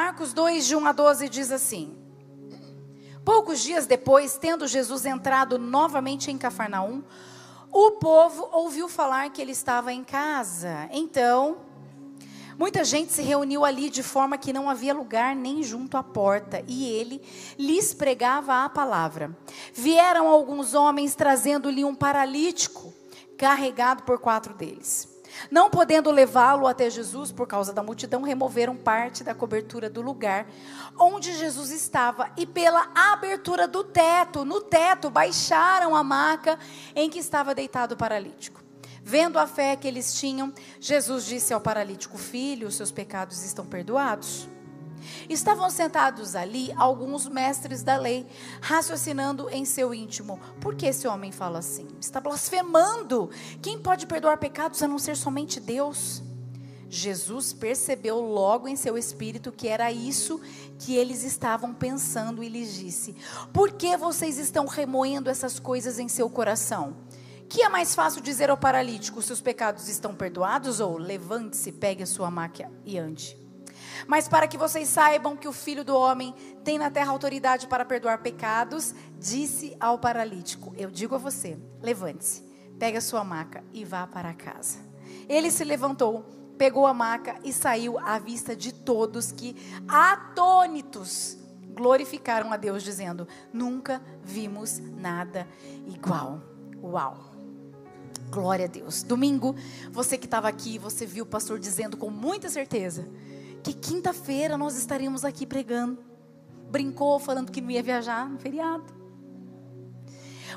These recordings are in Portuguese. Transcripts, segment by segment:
Marcos 2, de 1 a 12 diz assim: Poucos dias depois, tendo Jesus entrado novamente em Cafarnaum, o povo ouviu falar que ele estava em casa. Então, muita gente se reuniu ali de forma que não havia lugar nem junto à porta, e ele lhes pregava a palavra. Vieram alguns homens trazendo-lhe um paralítico, carregado por quatro deles. Não podendo levá-lo até Jesus por causa da multidão, removeram parte da cobertura do lugar onde Jesus estava e pela abertura do teto, no teto, baixaram a maca em que estava deitado o paralítico. Vendo a fé que eles tinham, Jesus disse ao paralítico: Filho, os seus pecados estão perdoados. Estavam sentados ali alguns mestres da lei, raciocinando em seu íntimo: por que esse homem fala assim? Está blasfemando. Quem pode perdoar pecados a não ser somente Deus? Jesus percebeu logo em seu espírito que era isso que eles estavam pensando e lhes disse: Por que vocês estão remoendo essas coisas em seu coração? Que é mais fácil dizer ao paralítico: Seus pecados estão perdoados? Ou levante-se, pegue a sua máquina e ande? Mas para que vocês saibam que o Filho do Homem tem na terra autoridade para perdoar pecados, disse ao paralítico: Eu digo a você, levante-se, pegue a sua maca e vá para casa. Ele se levantou, pegou a maca e saiu à vista de todos que, atônitos, glorificaram a Deus, dizendo: Nunca vimos nada igual. Uau! Glória a Deus. Domingo, você que estava aqui, você viu o pastor dizendo com muita certeza que quinta-feira nós estaríamos aqui pregando. Brincou falando que não ia viajar no feriado.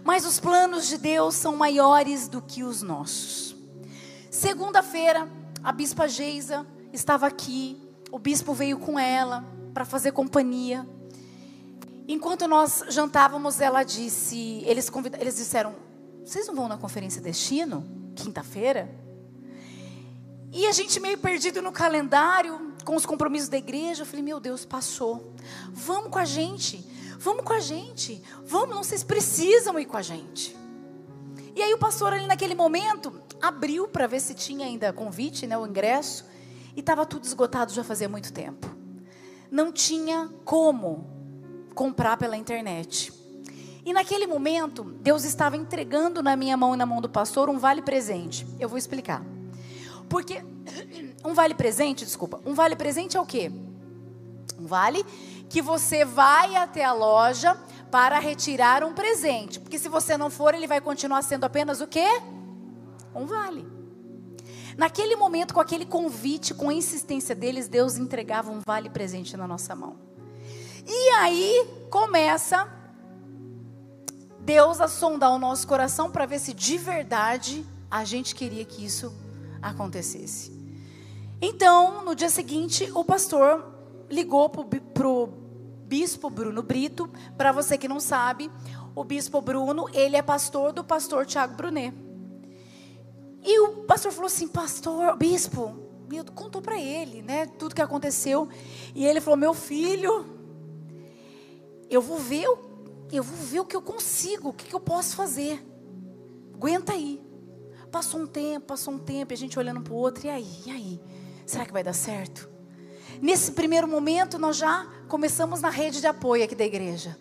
Mas os planos de Deus são maiores do que os nossos. Segunda-feira, a bispa Geisa estava aqui, o bispo veio com ela para fazer companhia. Enquanto nós jantávamos, ela disse, eles, convid, eles disseram, vocês não vão na conferência destino, quinta-feira? E a gente meio perdido no calendário, com os compromissos da igreja. Eu falei, meu Deus, passou. Vamos com a gente. Vamos com a gente. Vamos, não, vocês precisam ir com a gente. E aí o pastor ali naquele momento abriu para ver se tinha ainda convite, né, o ingresso, e estava tudo esgotado já fazia muito tempo. Não tinha como comprar pela internet. E naquele momento, Deus estava entregando na minha mão e na mão do pastor um vale presente. Eu vou explicar. Porque um vale presente, desculpa, um vale presente é o quê? Um vale que você vai até a loja para retirar um presente. Porque se você não for, ele vai continuar sendo apenas o quê? Um vale. Naquele momento, com aquele convite, com a insistência deles, Deus entregava um vale presente na nossa mão. E aí começa Deus a sondar o nosso coração para ver se de verdade a gente queria que isso acontecesse. Então, no dia seguinte, o pastor ligou para o bispo Bruno Brito. Para você que não sabe, o bispo Bruno, ele é pastor do pastor Tiago Brunet. E o pastor falou assim, pastor, bispo, contou para ele, né, tudo que aconteceu. E ele falou, meu filho, eu vou ver, eu vou ver o que eu consigo, o que, eu posso fazer. Aguenta aí. Passou um tempo, passou um tempo, a gente olhando para o outro, e aí, e aí? Será que vai dar certo? Nesse primeiro momento, nós já começamos na rede de apoio aqui da igreja.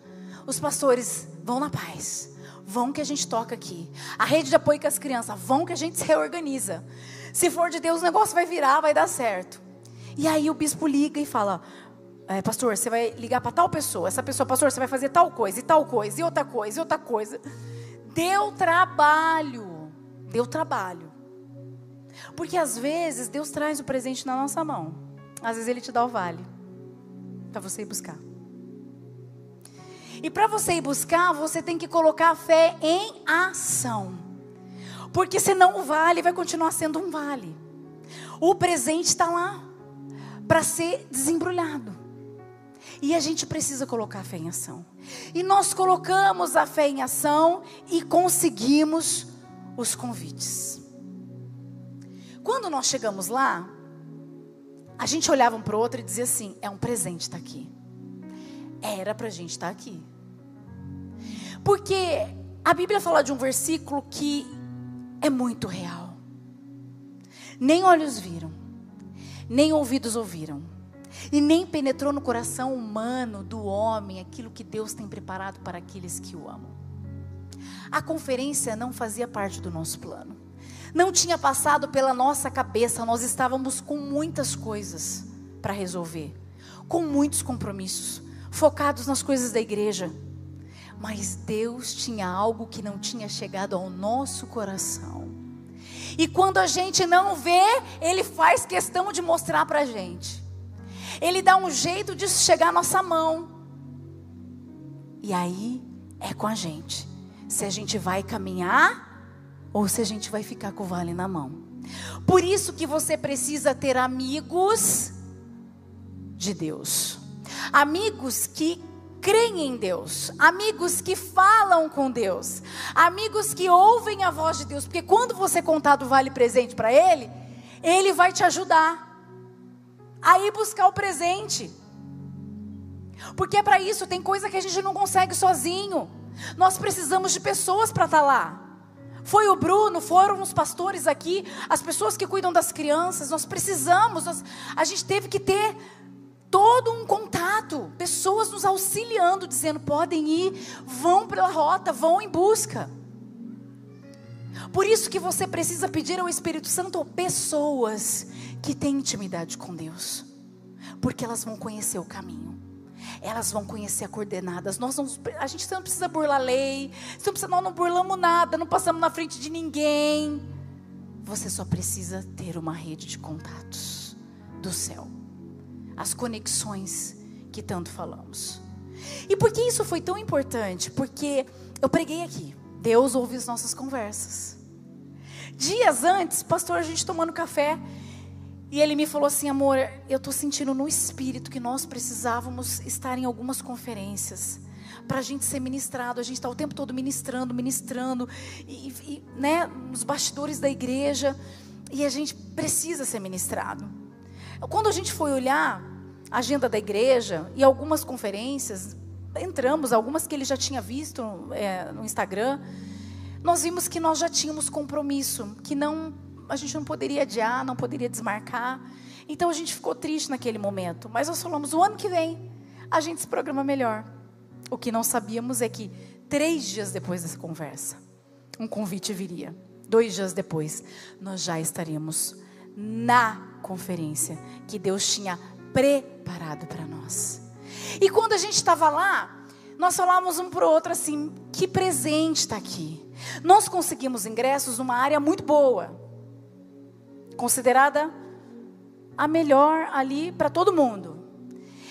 Os pastores vão na paz, vão que a gente toca aqui. A rede de apoio com as crianças, vão que a gente se reorganiza. Se for de Deus, o negócio vai virar, vai dar certo. E aí o bispo liga e fala: é, Pastor, você vai ligar para tal pessoa. Essa pessoa, pastor, você vai fazer tal coisa, e tal coisa, e outra coisa, e outra coisa. Deu trabalho deu trabalho. Porque às vezes Deus traz o presente na nossa mão. Às vezes Ele te dá o vale. Para você ir buscar. E para você ir buscar, você tem que colocar a fé em ação. Porque senão o vale vai continuar sendo um vale. O presente está lá para ser desembrulhado. E a gente precisa colocar a fé em ação. E nós colocamos a fé em ação e conseguimos os convites. Quando nós chegamos lá, a gente olhava um para o outro e dizia assim: é um presente estar tá aqui. Era para a gente estar tá aqui. Porque a Bíblia fala de um versículo que é muito real. Nem olhos viram, nem ouvidos ouviram, E nem penetrou no coração humano do homem aquilo que Deus tem preparado para aqueles que o amam. A conferência não fazia parte do nosso plano. Não tinha passado pela nossa cabeça, nós estávamos com muitas coisas para resolver, com muitos compromissos, focados nas coisas da igreja. Mas Deus tinha algo que não tinha chegado ao nosso coração. E quando a gente não vê, Ele faz questão de mostrar para a gente. Ele dá um jeito de chegar à nossa mão. E aí é com a gente. Se a gente vai caminhar ou se a gente vai ficar com o vale na mão. Por isso que você precisa ter amigos de Deus. Amigos que creem em Deus, amigos que falam com Deus, amigos que ouvem a voz de Deus, porque quando você contar do vale presente para ele, ele vai te ajudar a ir buscar o presente. Porque é para isso, tem coisa que a gente não consegue sozinho. Nós precisamos de pessoas para estar tá lá. Foi o Bruno, foram os pastores aqui, as pessoas que cuidam das crianças. Nós precisamos, nós, a gente teve que ter todo um contato, pessoas nos auxiliando, dizendo: podem ir, vão pela rota, vão em busca. Por isso que você precisa pedir ao Espírito Santo pessoas que têm intimidade com Deus, porque elas vão conhecer o caminho. Elas vão conhecer as coordenadas. Nós não, a gente não precisa burlar lei. Não precisa, nós não burlamos nada. Não passamos na frente de ninguém. Você só precisa ter uma rede de contatos do céu. As conexões que tanto falamos. E por que isso foi tão importante? Porque eu preguei aqui. Deus ouve as nossas conversas. Dias antes, pastor, a gente tomando café. E ele me falou assim, amor, eu estou sentindo no espírito que nós precisávamos estar em algumas conferências para a gente ser ministrado. A gente está o tempo todo ministrando, ministrando, e, e, né, nos bastidores da igreja, e a gente precisa ser ministrado. Quando a gente foi olhar a agenda da igreja e algumas conferências, entramos, algumas que ele já tinha visto é, no Instagram, nós vimos que nós já tínhamos compromisso, que não a gente não poderia adiar, não poderia desmarcar. Então a gente ficou triste naquele momento. Mas nós falamos: o ano que vem a gente se programa melhor. O que não sabíamos é que três dias depois dessa conversa, um convite viria. Dois dias depois, nós já estaríamos na conferência que Deus tinha preparado para nós. E quando a gente estava lá, nós falávamos um para o outro assim: que presente está aqui. Nós conseguimos ingressos numa área muito boa, considerada a melhor ali para todo mundo.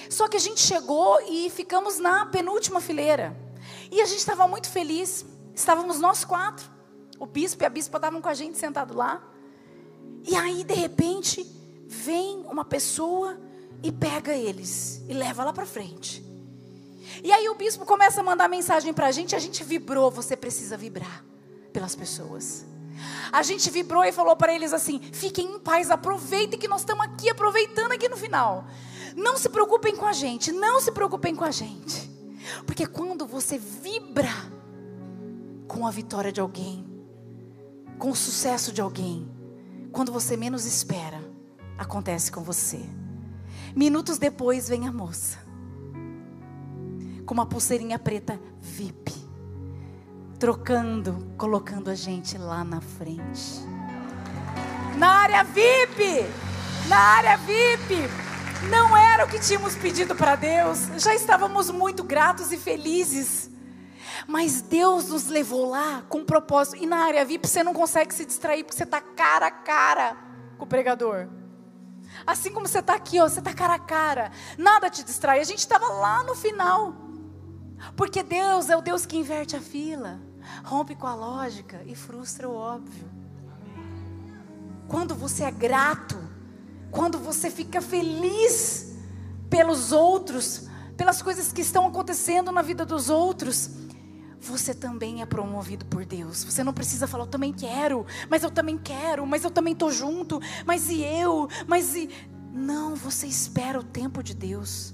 Só que a gente chegou e ficamos na penúltima fileira. E a gente estava muito feliz. Estávamos nós quatro. O bispo e a bispa estavam com a gente sentado lá. E aí, de repente, vem uma pessoa e pega eles e leva lá para frente. E aí o bispo começa a mandar mensagem para a gente, a gente vibrou, você precisa vibrar pelas pessoas. A gente vibrou e falou para eles assim: fiquem em paz, aproveitem que nós estamos aqui, aproveitando aqui no final. Não se preocupem com a gente, não se preocupem com a gente. Porque quando você vibra com a vitória de alguém, com o sucesso de alguém, quando você menos espera, acontece com você. Minutos depois vem a moça, com uma pulseirinha preta VIP trocando, colocando a gente lá na frente. Na área VIP, na área VIP, não era o que tínhamos pedido para Deus, já estávamos muito gratos e felizes. Mas Deus nos levou lá com um propósito. E na área VIP você não consegue se distrair porque você está cara a cara com o pregador. Assim como você está aqui, ó, você está cara a cara. Nada te distrai. A gente estava lá no final. Porque Deus é o Deus que inverte a fila rompe com a lógica e frustra o óbvio. Quando você é grato, quando você fica feliz pelos outros, pelas coisas que estão acontecendo na vida dos outros, você também é promovido por Deus. Você não precisa falar, eu também quero, mas eu também quero, mas eu também estou junto, mas e eu, mas e. Não, você espera o tempo de Deus.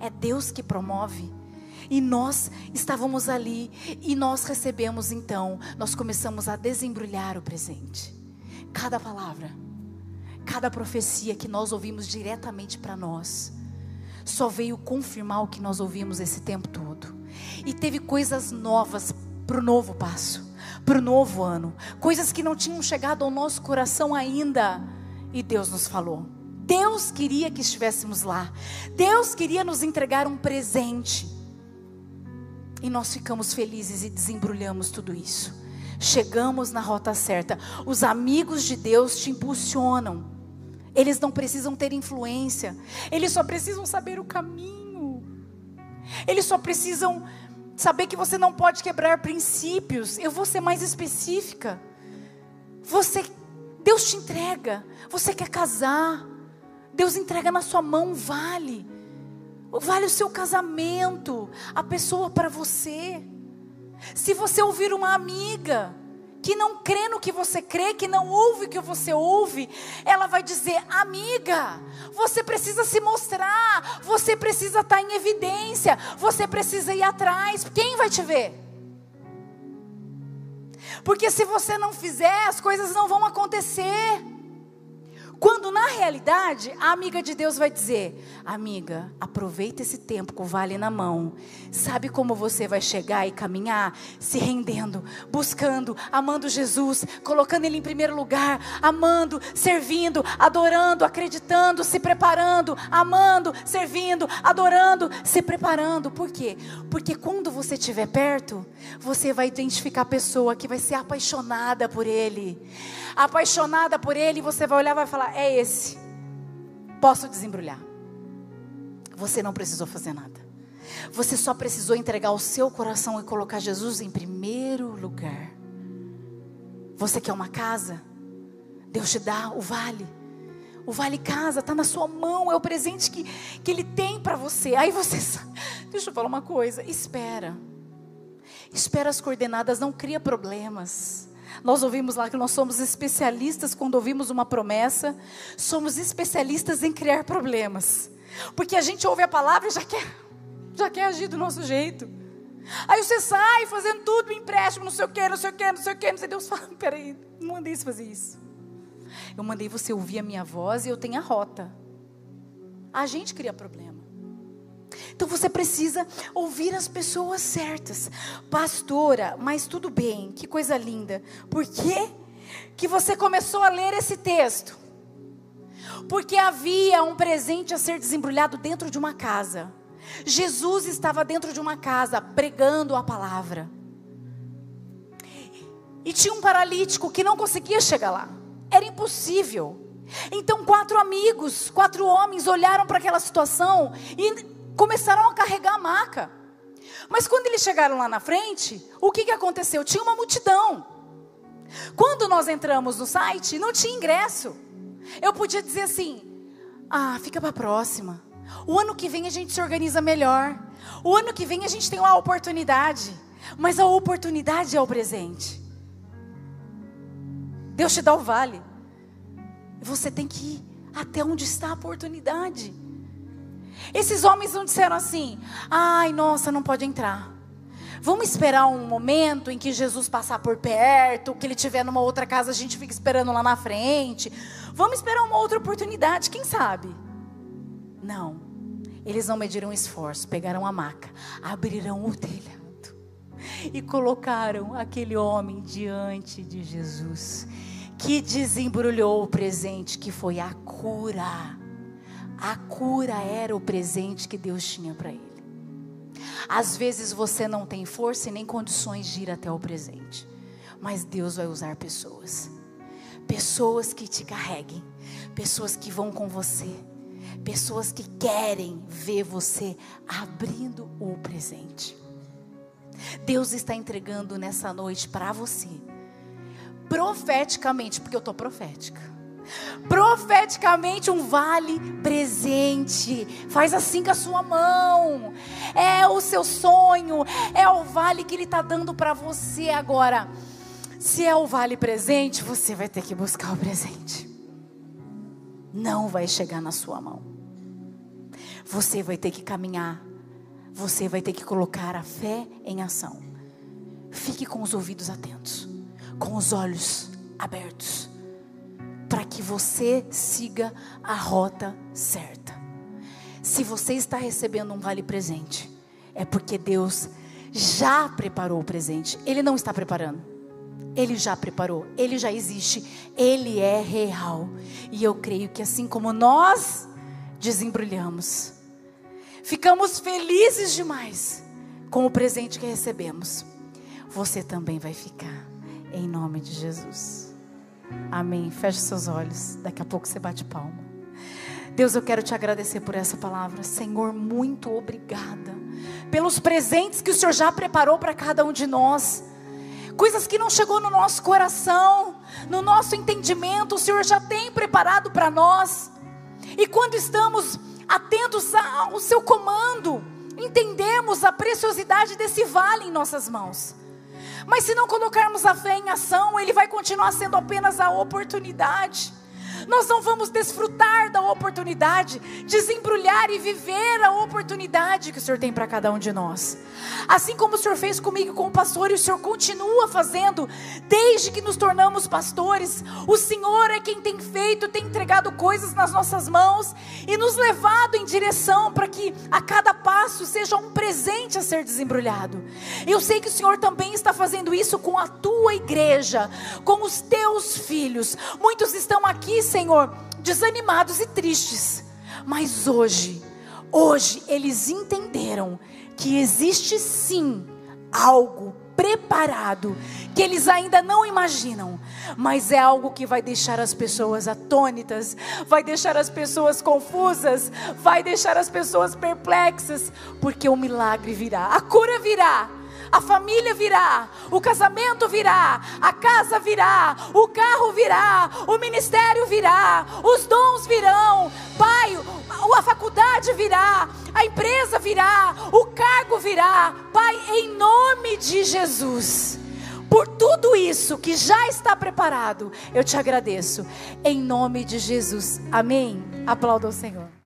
É Deus que promove. E nós estávamos ali e nós recebemos então, nós começamos a desembrulhar o presente. Cada palavra, cada profecia que nós ouvimos diretamente para nós, só veio confirmar o que nós ouvimos esse tempo todo. E teve coisas novas para o novo passo, para o novo ano, coisas que não tinham chegado ao nosso coração ainda. E Deus nos falou. Deus queria que estivéssemos lá. Deus queria nos entregar um presente. E nós ficamos felizes e desembrulhamos tudo isso. Chegamos na rota certa. Os amigos de Deus te impulsionam. Eles não precisam ter influência. Eles só precisam saber o caminho. Eles só precisam saber que você não pode quebrar princípios. Eu vou ser mais específica. Você, Deus te entrega. Você quer casar? Deus entrega na sua mão vale. Vale o seu casamento, a pessoa para você. Se você ouvir uma amiga que não crê no que você crê, que não ouve o que você ouve, ela vai dizer: amiga, você precisa se mostrar, você precisa estar em evidência, você precisa ir atrás. Quem vai te ver? Porque se você não fizer, as coisas não vão acontecer. Quando na realidade a amiga de Deus vai dizer: Amiga, aproveita esse tempo com o vale na mão. Sabe como você vai chegar e caminhar? Se rendendo, buscando, amando Jesus, colocando Ele em primeiro lugar, amando, servindo, adorando, acreditando, se preparando, amando, servindo, adorando, se preparando. Por quê? Porque quando você estiver perto, você vai identificar a pessoa que vai ser apaixonada por Ele apaixonada por ele, você vai olhar e vai falar: é esse. Posso desembrulhar. Você não precisou fazer nada. Você só precisou entregar o seu coração e colocar Jesus em primeiro lugar. Você quer uma casa? Deus te dá o vale. O vale casa está na sua mão, é o presente que, que Ele tem para você. Aí você, deixa eu falar uma coisa, espera. Espera as coordenadas, não cria problemas. Nós ouvimos lá que nós somos especialistas quando ouvimos uma promessa, somos especialistas em criar problemas. Porque a gente ouve a palavra e já quer, já quer agir do nosso jeito. Aí você sai fazendo tudo, empréstimo, não sei o que, não sei o que, não sei o que, não sei Deus fala, peraí, não mandei você fazer isso. Eu mandei você ouvir a minha voz e eu tenho a rota. A gente cria problema. Então você precisa ouvir as pessoas certas. Pastora, mas tudo bem, que coisa linda. Por que que você começou a ler esse texto? Porque havia um presente a ser desembrulhado dentro de uma casa. Jesus estava dentro de uma casa pregando a palavra. E tinha um paralítico que não conseguia chegar lá. Era impossível. Então, quatro amigos, quatro homens olharam para aquela situação e começaram a carregar a maca. Mas quando eles chegaram lá na frente, o que, que aconteceu? Tinha uma multidão. Quando nós entramos no site, não tinha ingresso. Eu podia dizer assim: ah, fica para a próxima. O ano que vem a gente se organiza melhor. O ano que vem a gente tem uma oportunidade. Mas a oportunidade é o presente. Deus te dá o vale. Você tem que ir até onde está a oportunidade. Esses homens não disseram assim: ai, nossa, não pode entrar. Vamos esperar um momento em que Jesus passar por perto, que ele estiver numa outra casa, a gente fica esperando lá na frente. Vamos esperar uma outra oportunidade, quem sabe? Não. Eles não mediram esforço, pegaram a maca, abriram o telhado e colocaram aquele homem diante de Jesus, que desembrulhou o presente que foi a cura a cura era o presente que Deus tinha para ele. Às vezes você não tem força e nem condições de ir até o presente, mas Deus vai usar pessoas. Pessoas que te carreguem, pessoas que vão com você, pessoas que querem ver você abrindo o presente. Deus está entregando nessa noite para você, profeticamente, porque eu estou profética profeticamente um vale presente. Faz assim com a sua mão. É o seu sonho, é o vale que ele está dando para você agora. Se é o vale presente, você vai ter que buscar o presente. Não vai chegar na sua mão. Você vai ter que caminhar. Você vai ter que colocar a fé em ação. Fique com os ouvidos atentos, com os olhos abertos que você siga a rota certa. Se você está recebendo um vale presente, é porque Deus já preparou o presente. Ele não está preparando. Ele já preparou, ele já existe, ele é real. E eu creio que assim como nós desembrulhamos, ficamos felizes demais com o presente que recebemos, você também vai ficar, em nome de Jesus. Amém. Feche seus olhos, daqui a pouco você bate palma. Deus, eu quero te agradecer por essa palavra. Senhor, muito obrigada pelos presentes que o Senhor já preparou para cada um de nós. Coisas que não chegou no nosso coração, no nosso entendimento, o Senhor já tem preparado para nós. E quando estamos atentos ao seu comando, entendemos a preciosidade desse vale em nossas mãos. Mas se não colocarmos a fé em ação, ele vai continuar sendo apenas a oportunidade nós não vamos desfrutar da oportunidade, desembrulhar e viver a oportunidade que o Senhor tem para cada um de nós. Assim como o Senhor fez comigo com o pastor e o Senhor continua fazendo desde que nos tornamos pastores. O Senhor é quem tem feito, tem entregado coisas nas nossas mãos e nos levado em direção para que a cada passo seja um presente a ser desembrulhado. Eu sei que o Senhor também está fazendo isso com a tua igreja, com os teus filhos. Muitos estão aqui Senhor, desanimados e tristes. Mas hoje, hoje eles entenderam que existe sim algo preparado que eles ainda não imaginam, mas é algo que vai deixar as pessoas atônitas, vai deixar as pessoas confusas, vai deixar as pessoas perplexas, porque o milagre virá, a cura virá a família virá, o casamento virá, a casa virá, o carro virá, o ministério virá, os dons virão, Pai, a faculdade virá, a empresa virá, o cargo virá, Pai, em nome de Jesus. Por tudo isso que já está preparado, eu te agradeço. Em nome de Jesus. Amém. Aplauda o Senhor.